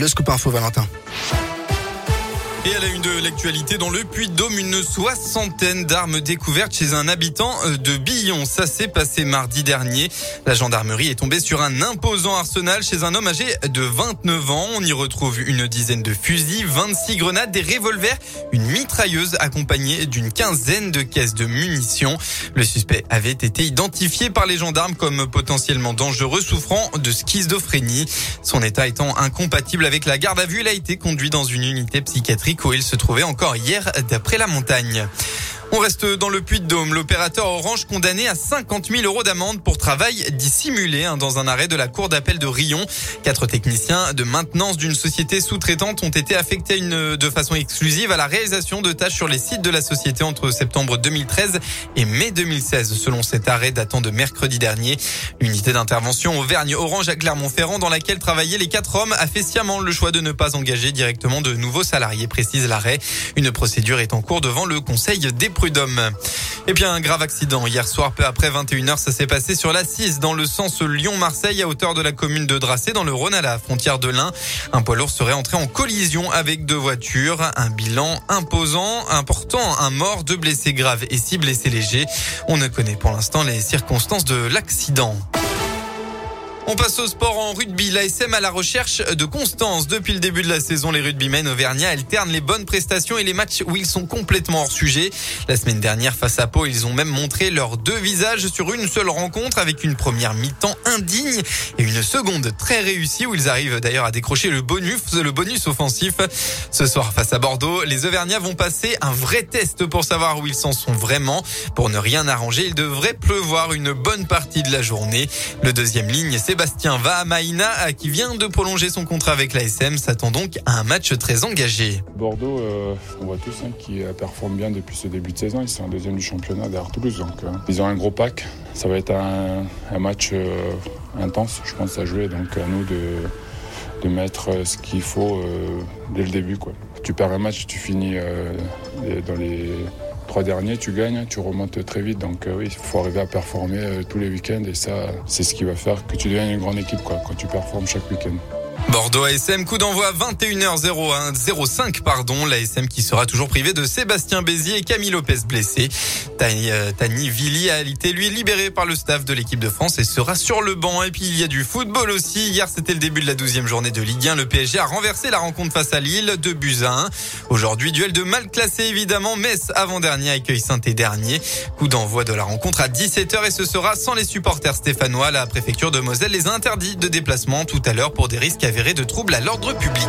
Le scoop info Valentin. Et à la une de l'actualité, dans le Puy-de-Dôme, une soixantaine d'armes découvertes chez un habitant euh, de Billon. Ça s'est passé mardi dernier. La gendarmerie est tombée sur un imposant arsenal chez un homme âgé de 29 ans. On y retrouve une dizaine de fusils, 26 grenades, des revolvers, une mitrailleuse accompagnée d'une quinzaine de caisses de munitions. Le suspect avait été identifié par les gendarmes comme potentiellement dangereux, souffrant de schizophrénie. Son état étant incompatible avec la garde à vue, il a été conduit dans une unité psychiatrique où il se trouvait encore hier d'après la montagne. On reste dans le Puy-de-Dôme. L'opérateur Orange condamné à 50 000 euros d'amende pour travail dissimulé hein, dans un arrêt de la cour d'appel de Rion. Quatre techniciens de maintenance d'une société sous-traitante ont été affectés de façon exclusive à la réalisation de tâches sur les sites de la société entre septembre 2013 et mai 2016, selon cet arrêt datant de mercredi dernier. L'unité d'intervention Auvergne-Orange à Clermont-Ferrand dans laquelle travaillaient les quatre hommes a fait sciemment le choix de ne pas engager directement de nouveaux salariés, précise l'arrêt. Une procédure est en cours devant le Conseil des prud'homme. Et puis un grave accident hier soir, peu après 21h, ça s'est passé sur la 6 dans le sens Lyon-Marseille à hauteur de la commune de Dracé dans le Rhône à la frontière de l'Ain. Un poids lourd serait entré en collision avec deux voitures. Un bilan imposant, important, un mort, deux blessés graves et six blessés légers. On ne connaît pour l'instant les circonstances de l'accident. On passe au sport en rugby. L'ASM à la recherche de constance. Depuis le début de la saison, les rugbymen auvergnats alternent les bonnes prestations et les matchs où ils sont complètement hors sujet. La semaine dernière, face à Pau, ils ont même montré leurs deux visages sur une seule rencontre avec une première mi-temps indigne et une seconde très réussie où ils arrivent d'ailleurs à décrocher le bonus, le bonus offensif. Ce soir, face à Bordeaux, les Auvergnats vont passer un vrai test pour savoir où ils s'en sont vraiment. Pour ne rien arranger, il devrait pleuvoir une bonne partie de la journée. Le deuxième ligne, c'est Sébastien Vahamaina, qui vient de prolonger son contrat avec l'ASM, s'attend donc à un match très engagé. Bordeaux, euh, on voit tous hein, qui performe bien depuis ce début de saison. Ils sont en deuxième du championnat derrière Toulouse. Euh, ils ont un gros pack. Ça va être un, match euh, intense, je pense, à jouer. Donc, à nous de, mettre ce qu'il faut dès le début. Tu perds un match, tu finis dans les trois derniers, tu gagnes, tu remontes très vite. Donc euh, oui, il faut arriver à performer euh, tous les week-ends et ça, c'est ce qui va faire que tu deviennes une grande équipe quoi, quand tu performes chaque week-end. Bordeaux ASM, coup d'envoi 21h01, 05, pardon. L'ASM qui sera toujours privé de Sébastien Bézier et Camille Lopez blessé. Tani, euh, Tani Vili a été lui libéré par le staff de l'équipe de France et sera sur le banc. Et puis il y a du football aussi. Hier c'était le début de la 12e journée de Ligue 1. Le PSG a renversé la rencontre face à Lille de buts à 1. Aujourd'hui duel de mal classé évidemment. Metz avant-dernier accueille saint dernier. Coup d'envoi de la rencontre à 17h et ce sera sans les supporters stéphanois. La préfecture de Moselle les a interdits de déplacement tout à l'heure pour des risques avérés de troubles à l'ordre public.